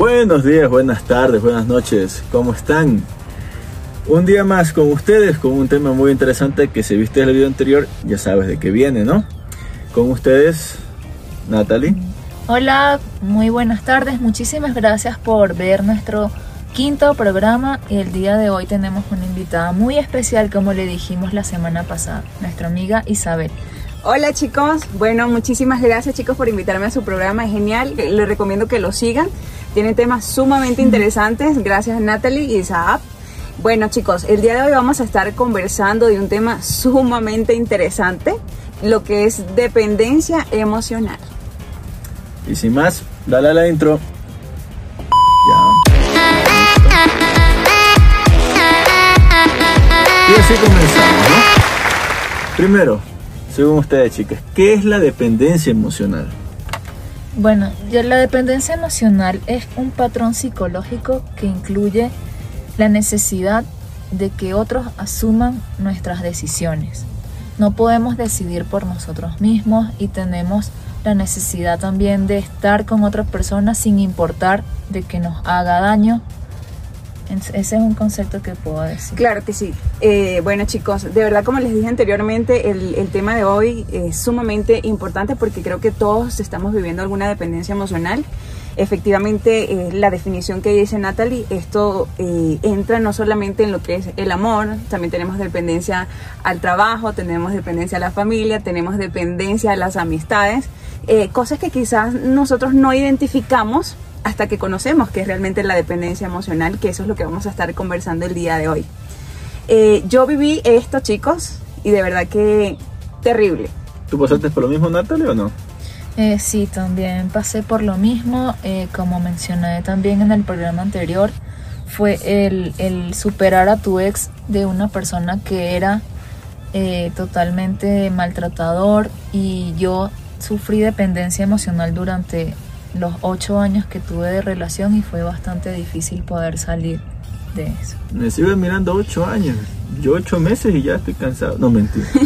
Buenos días, buenas tardes, buenas noches, ¿cómo están? Un día más con ustedes con un tema muy interesante que si viste el video anterior ya sabes de qué viene, ¿no? Con ustedes, Natalie. Hola, muy buenas tardes, muchísimas gracias por ver nuestro quinto programa y el día de hoy tenemos una invitada muy especial como le dijimos la semana pasada, nuestra amiga Isabel. Hola chicos, bueno, muchísimas gracias chicos por invitarme a su programa, es genial, les recomiendo que lo sigan, tiene temas sumamente interesantes, gracias Natalie y Isaac. Bueno chicos, el día de hoy vamos a estar conversando de un tema sumamente interesante, lo que es dependencia emocional. Y sin más, dale a la intro. Y así comenzamos, ¿no? Primero, según ustedes, chicas, ¿qué es la dependencia emocional? Bueno, ya la dependencia emocional es un patrón psicológico que incluye la necesidad de que otros asuman nuestras decisiones. No podemos decidir por nosotros mismos y tenemos la necesidad también de estar con otras personas sin importar de que nos haga daño ese es un concepto que puedo decir. Claro que sí. Eh, bueno chicos, de verdad como les dije anteriormente, el, el, tema de hoy es sumamente importante porque creo que todos estamos viviendo alguna dependencia emocional. Efectivamente, eh, la definición que dice Natalie, esto eh, entra no solamente en lo que es el amor, también tenemos dependencia al trabajo, tenemos dependencia a la familia, tenemos dependencia a las amistades, cosas que quizás nosotros no identificamos hasta que conocemos qué es realmente la dependencia emocional, que eso es lo que vamos a estar conversando el día de hoy. Eh, yo viví esto, chicos, y de verdad que terrible. ¿Tú pasaste por lo mismo, Natalia, o no? Eh, sí, también pasé por lo mismo. Eh, como mencioné también en el programa anterior, fue el, el superar a tu ex de una persona que era totalmente maltratador y yo sufrí dependencia emocional durante los ocho años que tuve de relación y fue bastante difícil poder salir de eso. Me sigo mirando ocho años, yo ocho meses y ya estoy cansado. No, mentira.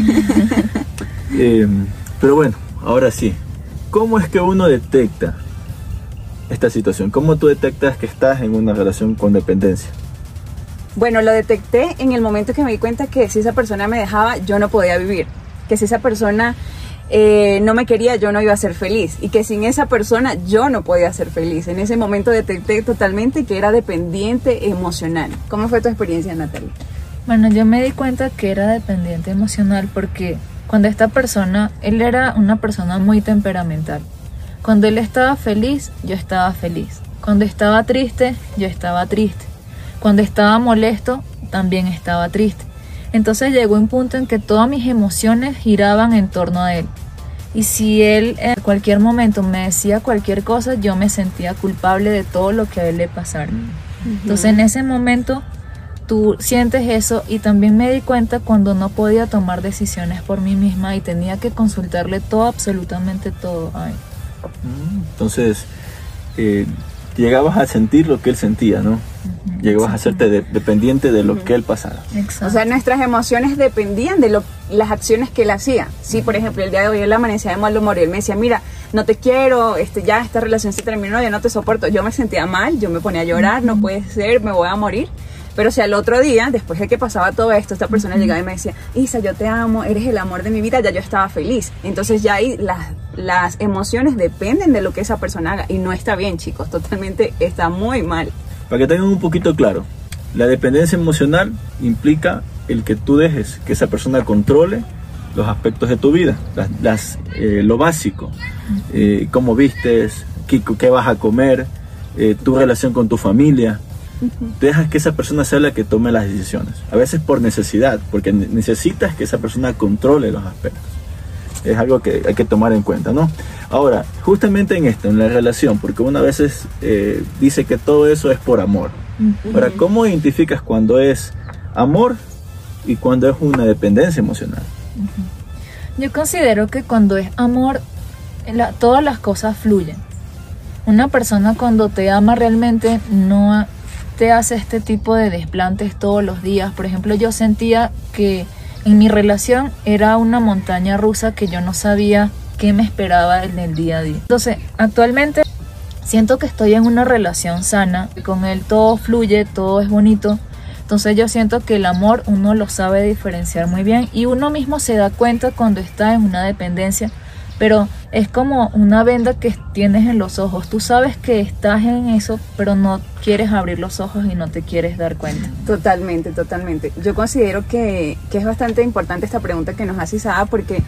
Em, pero bueno, ahora sí, ¿cómo es que uno detecta esta situación? ¿Cómo tú detectas que estás en una relación con dependencia? Bueno, lo detecté en el momento que me di cuenta que si esa persona me dejaba, yo no podía vivir. Que si esa persona eh, no me quería, yo no iba a ser feliz. Y que sin esa persona yo no podía ser feliz. En ese momento detecté totalmente que era dependiente emocional. ¿Cómo fue tu experiencia, Natalia? Bueno, yo me di cuenta que era dependiente emocional porque cuando esta persona, él era una persona muy temperamental. Cuando él estaba feliz, yo estaba feliz. Cuando estaba triste, yo estaba triste. Cuando estaba molesto, también estaba triste. Entonces llegó un punto en que todas mis emociones giraban en torno a él. Y si él en cualquier momento me decía cualquier cosa, yo me sentía culpable de todo lo que a él le pasara. Entonces en ese momento tú sientes eso y también me di cuenta cuando no podía tomar decisiones por mí misma y tenía que consultarle todo, absolutamente todo a él. Mm, entonces, eh, llegabas a sentir lo que él sentía, ¿no? Llegabas a hacerte dependiente de lo que él pasara. O sea, nuestras emociones dependían de lo, las acciones que él hacía. Sí, por ejemplo, el día de hoy él amanecía de mal humor y él me decía, mira, no te quiero, este, ya esta relación se terminó, ya no te soporto. Yo me sentía mal, yo me ponía a llorar, no puede ser, me voy a morir. Pero si al otro día, después de que pasaba todo esto, esta persona llegaba y me decía, Isa, yo te amo, eres el amor de mi vida, ya yo estaba feliz. Entonces ya ahí las, las emociones dependen de lo que esa persona haga. Y no está bien, chicos, totalmente está muy mal. Para que tengan un poquito claro, la dependencia emocional implica el que tú dejes que esa persona controle los aspectos de tu vida, las, eh, lo básico, eh, cómo vistes, qué, qué, vas a comer, eh, tu relación con tu familia, Dejas que esa persona sea la que tome las decisiones. A veces por necesidad, porque necesitas que esa persona controle los aspectos. Es algo que hay que tomar en cuenta, ¿no? Ahora, justamente en esto, en la relación, porque una veces eh, dice que todo eso es por amor. Ahora, ¿cómo identificas cuando es amor y cuando es una dependencia emocional? Yo considero que cuando es amor, todas las cosas fluyen. Una persona cuando te ama realmente no te hace este tipo de desplantes todos los días. Por ejemplo, yo sentía que en mi relación era una montaña rusa que yo no sabía qué me esperaba en el día a día. Entonces, actualmente siento que estoy en una relación sana, con él todo fluye, todo es bonito. Entonces yo siento que el amor uno lo sabe diferenciar muy bien y uno mismo se da cuenta cuando está en una dependencia, pero es como una venda que tienes en los ojos. Tú sabes que estás en eso, pero no quieres abrir los ojos y no te quieres dar cuenta. Totalmente, totalmente. Yo considero que, que es bastante importante esta pregunta que nos hace Isada porque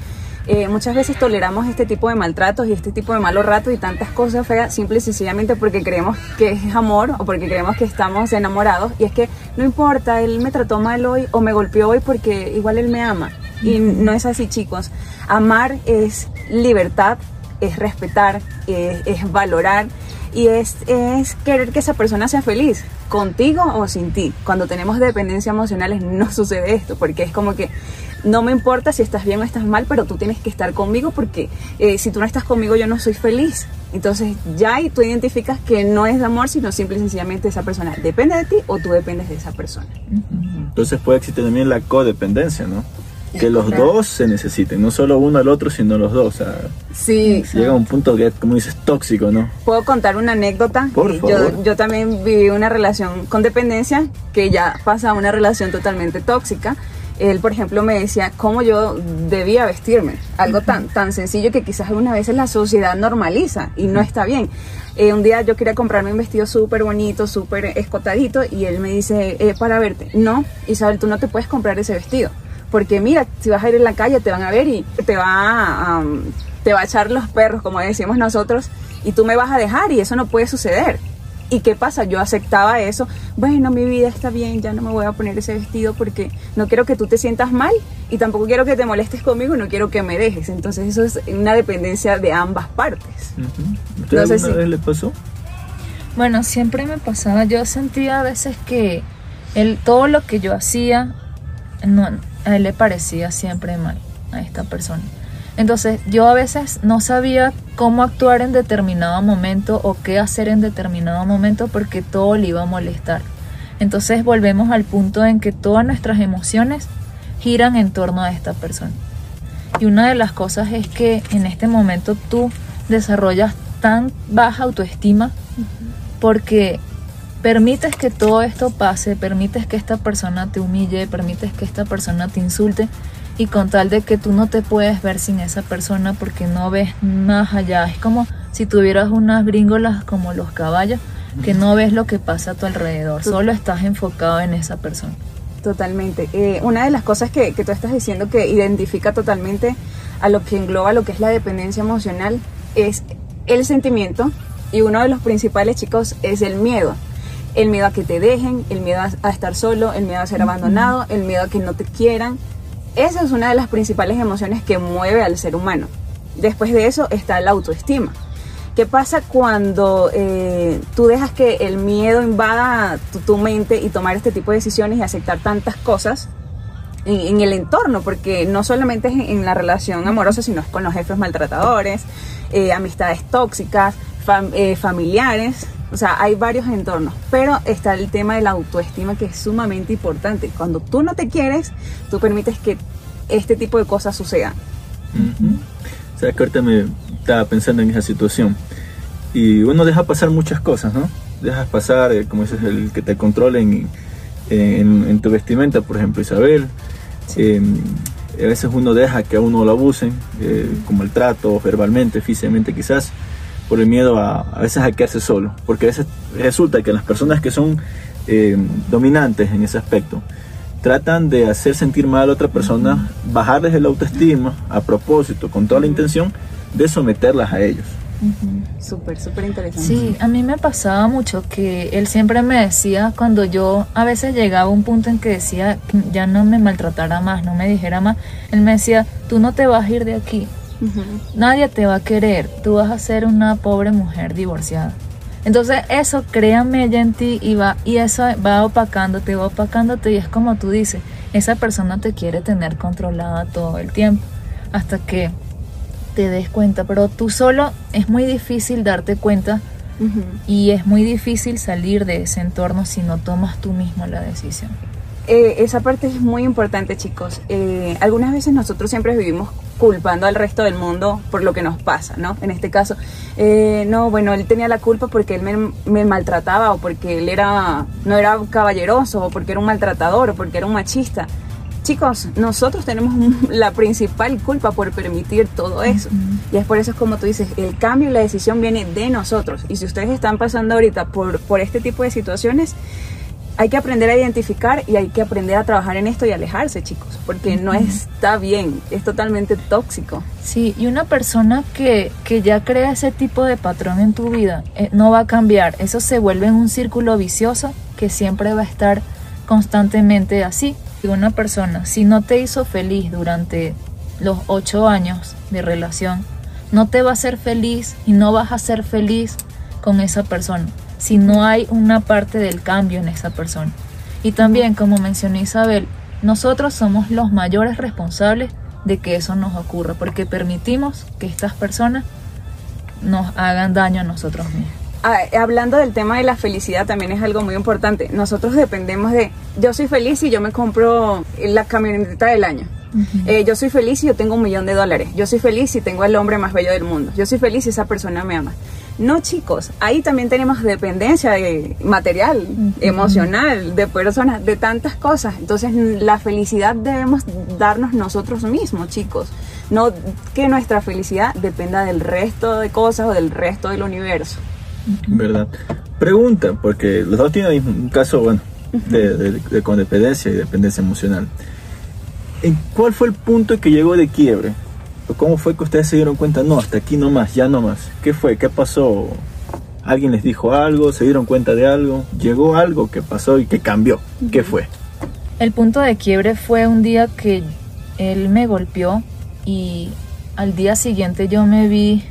eh, muchas veces toleramos este tipo de maltratos y este tipo de malos ratos y tantas cosas feas simple y sencillamente porque creemos que es amor o porque creemos que estamos enamorados y es que no importa, él me trató mal hoy o me golpeó hoy porque igual él me ama. Y no es así chicos. Amar es libertad, es respetar, es, valorar y es, es, querer que esa persona sea feliz, contigo o sin ti. Cuando tenemos dependencia emocionales no sucede esto, porque es como que no me importa si estás bien o estás mal, pero tú tienes que estar conmigo porque eh, si tú no estás conmigo yo no soy feliz. Entonces ya ahí tú identificas que no es de amor, sino simple y sencillamente esa persona depende de ti o tú dependes de esa persona. Entonces puede existir también la codependencia, ¿no? Que los dos se necesiten, no solo uno al otro, sino los dos. O sea, sí. Llega a un punto que, como dices, tóxico, ¿no? ¿Puedo contar una anécdota? Por favor. Yo, yo también viví una relación con dependencia que ya pasa a una relación totalmente tóxica. Él, por ejemplo, me decía cómo yo debía vestirme. Algo tan, tan sencillo que quizás algunas veces la sociedad normaliza y no está bien. Eh, un día yo quería comprarme un vestido súper bonito, súper escotadito y él me dice, eh, para verte, no, Isabel, tú no te puedes comprar ese vestido porque mira, si vas a ir en la calle te van a ver y te va, a, um, te va a echar los perros, como decimos nosotros, y tú me vas a dejar y eso no puede suceder. ¿Y qué pasa? Yo aceptaba eso. Bueno, mi vida está bien, ya no me voy a poner ese vestido porque no quiero que tú te sientas mal y tampoco quiero que te molestes conmigo y no quiero que me dejes. Entonces eso es una dependencia de ambas partes. Ujú. ¿Usted No sé alguna si- vez le pasó? Bueno, siempre me pasaba, yo sentía a veces que él, todo lo que yo hacía, no, a él le parecía siempre mal a esta persona. Entonces yo a veces no sabía cómo actuar en determinado momento o qué hacer en determinado momento porque todo le iba a molestar. Entonces volvemos al punto en que todas nuestras emociones giran en torno a esta persona. Y una de las cosas es que en este momento tú desarrollas tan baja autoestima porque permites que todo esto pase, permites que esta persona te humille, permites que esta persona te insulte y con tal de que tú no te puedes ver sin esa persona porque no ves más allá. Es como si tuvieras unas gringolas como los caballos que no ves lo que pasa a tu alrededor, solo estás enfocado en esa persona. Totalmente. Eh, una de las cosas que, que tú estás diciendo que identifica totalmente a lo que engloba lo que es la dependencia emocional es el sentimiento y uno de los principales chicos es el miedo. El miedo a que te dejen, el miedo a, estar solo, el miedo a ser abandonado, el miedo a que no te quieran. Esa es una de las principales emociones que mueve al ser humano. Después de eso está la autoestima. ¿Qué pasa cuando eh, tú dejas que el miedo invada tu, tu mente y tomar este tipo de decisiones y aceptar tantas cosas en, en el entorno? Porque no solamente es en, en la relación amorosa, sino es con los jefes maltratadores, eh, amistades tóxicas, fam- eh, familiares. O sea, hay varios entornos, pero está el tema de la autoestima que es sumamente importante. Cuando tú no te quieres, tú permites que este tipo de cosas sucedan. Ujú. O sea, que ahorita me estaba pensando en esa situación. Y uno deja pasar muchas cosas, ¿no? Dejas pasar, eh, como dices, el que te controlen en, en tu vestimenta, por ejemplo, Isabel. Eh, a veces uno deja que a uno lo abusen, eh, como el trato, verbalmente, físicamente quizás, por el miedo a, a veces a quedarse solo. Porque a veces resulta que las personas que son eh, dominantes en ese aspecto, tratan de hacer sentir mal a otra persona, bajarles el autoestima a propósito, con toda la intención de someterlas a ellos. Súper, súper interesante. Sí, a mí me pasaba mucho que él siempre me decía cuando yo a veces llegaba a un punto en que decía que ya no me maltratara más, no me dijera más, él me decía, tú no te vas a ir de aquí, Ujú. nadie te va a querer, tú vas a ser una pobre mujer divorciada. Entonces eso crea mella en ti y va y eso va opacándote, va opacándote y es como tú dices, esa persona te quiere tener controlada todo el tiempo hasta que te des cuenta, pero tú solo es muy difícil darte cuenta y es muy difícil salir de ese entorno si no tomas tú mismo la decisión. Eh, esa parte es muy importante, chicos. Eh, algunas veces nosotros siempre vivimos culpando al resto del mundo por lo que nos pasa, ¿no? En este caso, eh, no, bueno, él tenía la culpa porque él me, me, maltrataba o porque él era, no era caballeroso o porque era un maltratador o porque era un machista. Chicos, nosotros tenemos la principal culpa por permitir todo eso. Y es por eso es como tú dices, el cambio y la decisión viene de nosotros. Y si ustedes están pasando ahorita por, por este tipo de situaciones, hay que aprender a identificar y hay que aprender a trabajar en esto y alejarse, chicos, porque no está bien, es totalmente tóxico. Sí, y una persona que, que ya crea ese tipo de patrón en tu vida eh, no va a cambiar, eso se vuelve en un círculo vicioso que siempre va a estar constantemente así. Y una persona, si no te hizo feliz durante los ocho años de relación, no te va a hacer feliz y no vas a ser feliz con esa persona si no hay una parte del cambio en esa persona. Y también, como mencionó Isabel, nosotros somos los mayores responsables de que eso nos ocurra, porque permitimos que estas personas nos hagan daño a nosotros mismos. Ah, hablando del tema de la felicidad también es algo muy importante. Nosotros dependemos de, yo soy feliz y yo me compro la camioneta del año. Eh, yo soy feliz si yo tengo un millón de dólares. Yo soy feliz si tengo al hombre más bello del mundo. Yo soy feliz si esa persona me ama. No, chicos, ahí también tenemos dependencia de material, emocional, de personas, de tantas cosas. Entonces, la felicidad debemos darnos nosotros mismos, chicos. No que nuestra felicidad dependa del resto de cosas o del resto del universo. ¿Verdad? Pregunta, porque los dos tienen un caso, bueno, de, de, de y dependencia emocional. ¿En cuál fue el punto que llegó de quiebre? ¿Cómo fue que ustedes se dieron cuenta? No, hasta aquí no más, ya no más. ¿Qué fue? ¿Qué pasó? ¿Alguien les dijo algo? ¿Se dieron cuenta de algo? ¿Llegó algo que pasó y que cambió? ¿Qué fue? El punto de quiebre fue un día que él me golpeó y al día siguiente yo me vi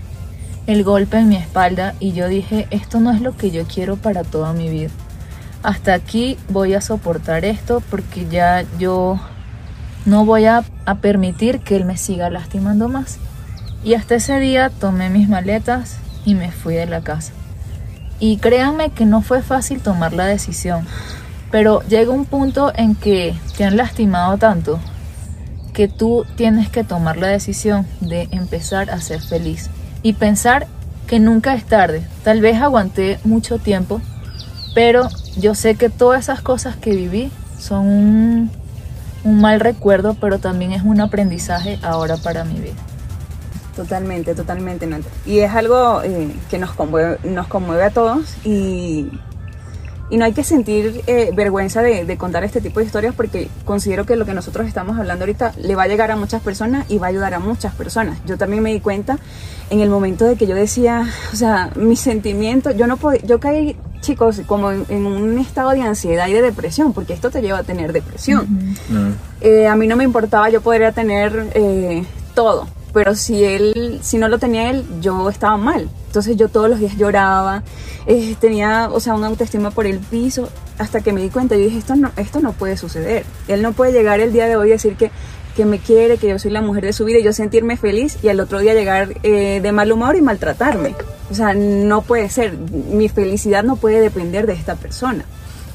el golpe en mi espalda y yo dije, esto no es lo que yo quiero para toda mi vida. Hasta aquí voy a soportar esto porque ya yo no voy a, permitir que él me siga lastimando más. Y hasta ese día tomé mis maletas y me fui de la casa. Y créanme que no fue fácil tomar la decisión, pero llega un punto en que te han lastimado tanto que tú tienes que tomar la decisión de empezar a ser feliz y pensar que nunca es tarde. Tal vez aguanté mucho tiempo, pero yo sé que todas esas cosas que viví son un un mal recuerdo, pero también es un aprendizaje ahora para mi vida. Totalmente, totalmente. Y es algo eh, que nos conmueve, nos conmueve a todos y, y no hay que sentir eh, vergüenza de, de, contar este tipo de historias porque considero que lo que nosotros estamos hablando ahorita le va a llegar a muchas personas y va a ayudar a muchas personas. Yo también me di cuenta en el momento de que yo decía, o sea, mis sentimientos, yo no podía, yo caí chicos, como en, un estado de ansiedad y de depresión, porque esto te lleva a tener depresión. Eh, a mí no me importaba, yo podría tener eh, todo, pero si él, si no lo tenía él, yo estaba mal. Entonces yo todos los días lloraba, eh, tenía, o sea, una autoestima por el piso, hasta que me di cuenta, yo dije, esto no, esto no puede suceder. Él no puede llegar el día de hoy y decir que que me quiere, que yo soy la mujer de su vida y yo sentirme feliz y al otro día llegar eh, de mal humor y maltratarme. O sea, no puede ser. Mi felicidad no puede depender de esta persona.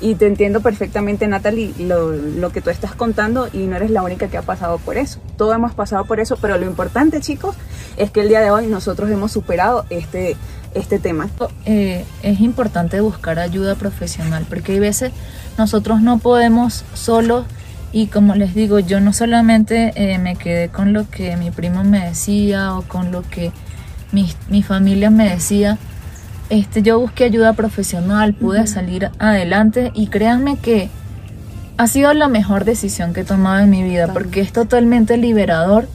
Y te entiendo perfectamente, Natalie, lo, lo, que tú estás contando y no eres la única que ha pasado por eso. Todos hemos pasado por eso, pero lo importante, chicos, es que el día de hoy nosotros hemos superado este, este tema. Eh, es importante buscar ayuda profesional, porque hay veces nosotros no podemos solos y como les digo, yo no solamente eh, me quedé con lo que mi primo me decía o con lo que mi, mi familia me decía. Este, yo busqué ayuda profesional, pude salir adelante y créanme que ha sido la mejor decisión que he tomado en mi vida porque es totalmente liberador.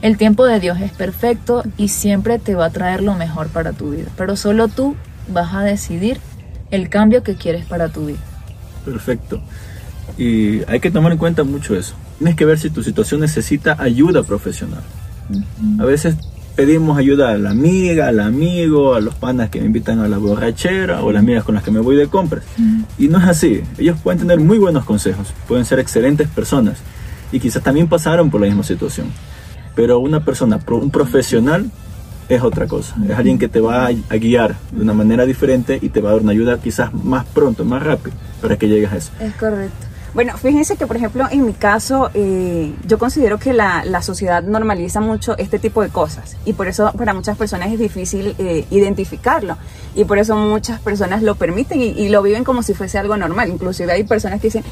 El tiempo de Dios es perfecto y siempre te va a traer lo mejor para tu vida, pero solo tú vas a decidir el cambio que quieres para tu vida. Perfecto. Y hay que tomar en cuenta mucho eso. Tienes que ver si tu situación necesita ayuda profesional. A veces pedimos ayuda a la amiga, al amigo, a los panas que me invitan a la borrachera o las amigas con las que me voy de compras. Y no es así. Ellos pueden tener muy buenos consejos, pueden ser excelentes personas y quizás también pasaron por la misma situación. Pero una persona, un profesional, es otra cosa. Es alguien que te va a guiar de una manera diferente y te va a dar una ayuda quizás más pronto, más rápido, para que llegues a eso. Es correcto. Bueno, fíjense que, por ejemplo, en mi caso, eh, yo considero que la, la, sociedad normaliza mucho este tipo de cosas y por eso para muchas personas es difícil eh, identificarlo y por eso muchas personas lo permiten y, y, lo viven como si fuese algo normal. Inclusive hay personas que dicen,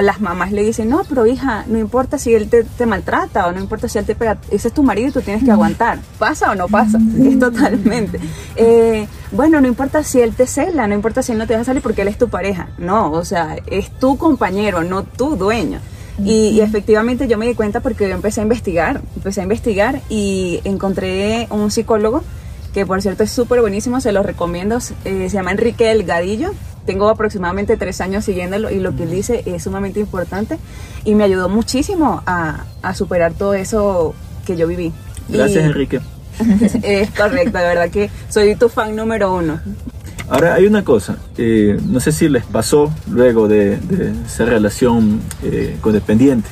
las mamás le dicen, no, pero hija, no importa si él te, te maltrata o no importa si él te pega, ese es tu marido y tú tienes que aguantar. ¿Pasa o no pasa? Es totalmente. Eh, bueno, no importa si él te cela, no importa si él no te deja salir porque él es tu pareja. No, o sea, es tu compañero, no tu dueño. Y, y, efectivamente yo me di cuenta porque yo empecé a investigar, empecé a investigar y encontré un psicólogo que por cierto es súper buenísimo, se lo recomiendo, eh, se llama Enrique Delgadillo, tengo aproximadamente tres años siguiéndolo y lo que él dice es sumamente importante y me ayudó muchísimo a, a superar todo eso que yo viví. Gracias y Enrique. Es correcto, de verdad que soy tu fan número uno. Ahora hay una cosa, eh, no sé si les pasó luego de, de esa relación eh, codependiente.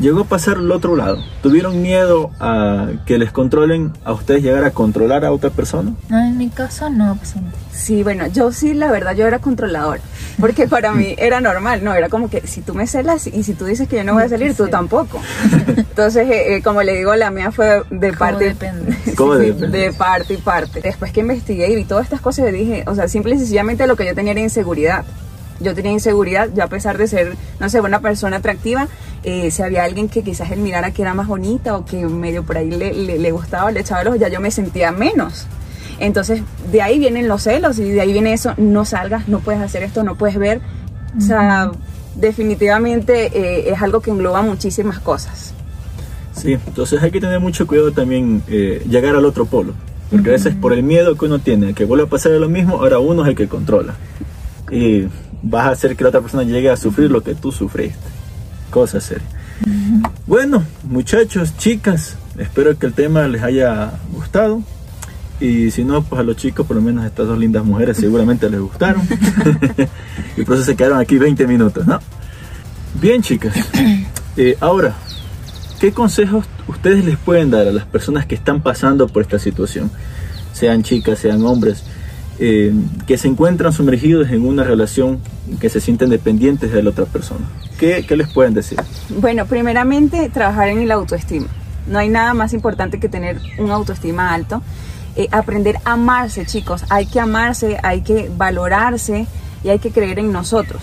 Llegó a pasar al otro lado. ¿Tuvieron miedo a que les controlen, a ustedes llegar a controlar a otra persona? No, en mi caso no, pues no. Sí, bueno, yo sí, la verdad, yo era controladora. Porque para mí era normal, ¿no? Era como que si tú me celas y si tú dices que yo no voy a salir, tú tampoco. Entonces, eh, eh, como le digo, la mía fue de parte. Depende. ¿Cómo sí, depende? De parte y parte. Después que investigué y vi todas estas cosas, yo dije, o sea, simple y sencillamente lo que yo tenía era inseguridad. Yo tenía inseguridad, yo a pesar de ser, no sé, una persona atractiva, eh, si había alguien que quizás él mirara que era más bonita o que medio por ahí le, le, le gustaba, le echaba el ojo, ya yo me sentía menos. Entonces, de ahí vienen los celos y de ahí viene eso, no salgas, no puedes hacer esto, no puedes ver. O sea, definitivamente eh, es algo que engloba muchísimas cosas. Sí, entonces hay que tener mucho cuidado también eh, llegar al otro polo. Porque a veces por el miedo que uno tiene, que vuelva a pasar lo mismo, ahora uno es el que controla. Y vas a hacer que la otra persona llegue a sufrir lo que tú sufriste. Cosa seria. Bueno, muchachos, chicas, espero que el tema les haya gustado. Y si no, pues a los chicos, por lo menos estas dos lindas mujeres seguramente les gustaron. y por eso se quedaron aquí 20 minutos, ¿no? Bien, chicas. Eh, ahora, ¿qué consejos ustedes les pueden dar a las personas que están pasando por esta situación? Sean chicas, sean hombres, eh, que se encuentran sumergidos en una relación que se sienten dependientes de la otra persona. ¿Qué, les pueden decir? Bueno, primeramente, trabajar en el autoestima. No hay nada más importante que tener un autoestima alto. Eh, aprender a amarse, chicos. Hay que amarse, hay que valorarse y hay que creer en nosotros.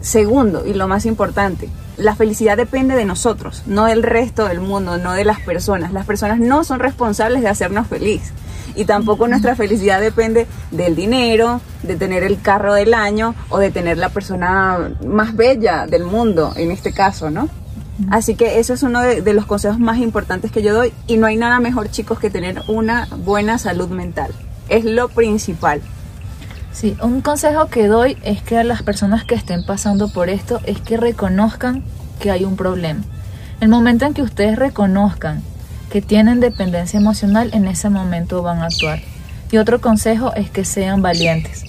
Segundo, y lo más importante, la felicidad depende de nosotros, no del resto del mundo, no de las personas. Las personas no son responsables de hacernos feliz. Y tampoco nuestra felicidad depende del dinero, de tener el carro del año o de tener la persona más bella del mundo, en este caso, ¿no? Así que eso es uno de, de, los consejos más importantes que yo doy y no hay nada mejor chicos que tener una buena salud mental. Es lo principal. Sí, un consejo que doy es que a las personas que estén pasando por esto es que reconozcan que hay un problema. El momento en que ustedes reconozcan que tienen dependencia emocional, en ese momento van a actuar. Y otro consejo es que sean valientes.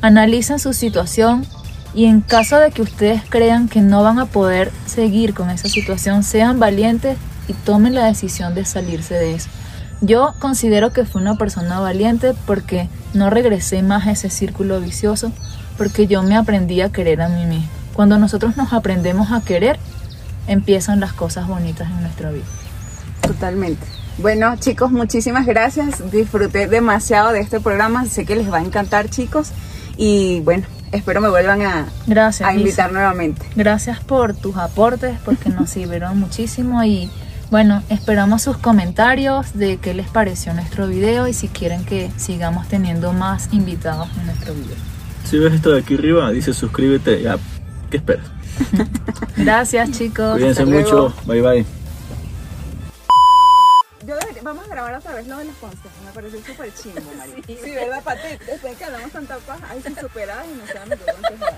Analicen su situación, y en caso de que ustedes crean que no van a poder seguir con esa situación, sean valientes y tomen la decisión de salirse de eso. Yo considero que fui una persona valiente porque no regresé más a ese círculo vicioso, porque yo me aprendí a querer a mí misma. Cuando nosotros nos aprendemos a querer, empiezan las cosas bonitas en nuestra vida. Totalmente. Bueno, chicos, muchísimas gracias. Disfruté demasiado de este programa. Sé que les va a encantar, chicos. Y bueno, espero me vuelvan a, Gracias, a invitar Lisa. nuevamente. Gracias por tus aportes, porque nos sirvieron muchísimo y bueno, esperamos sus comentarios de qué les pareció nuestro video y si quieren que sigamos teniendo más invitados en nuestro video. Si ves esto de aquí arriba, dice suscríbete. Ya, ¿qué esperas? Gracias, chicos. Cuídense Hasta luego. mucho. Bye bye. Grabar otra vez lo de los consejos. Me pareció súper chingo, María. Sí, ¿verdad, Pati? Después que hablamos tanta paja, ahí sí superadas y quedamos con consejos.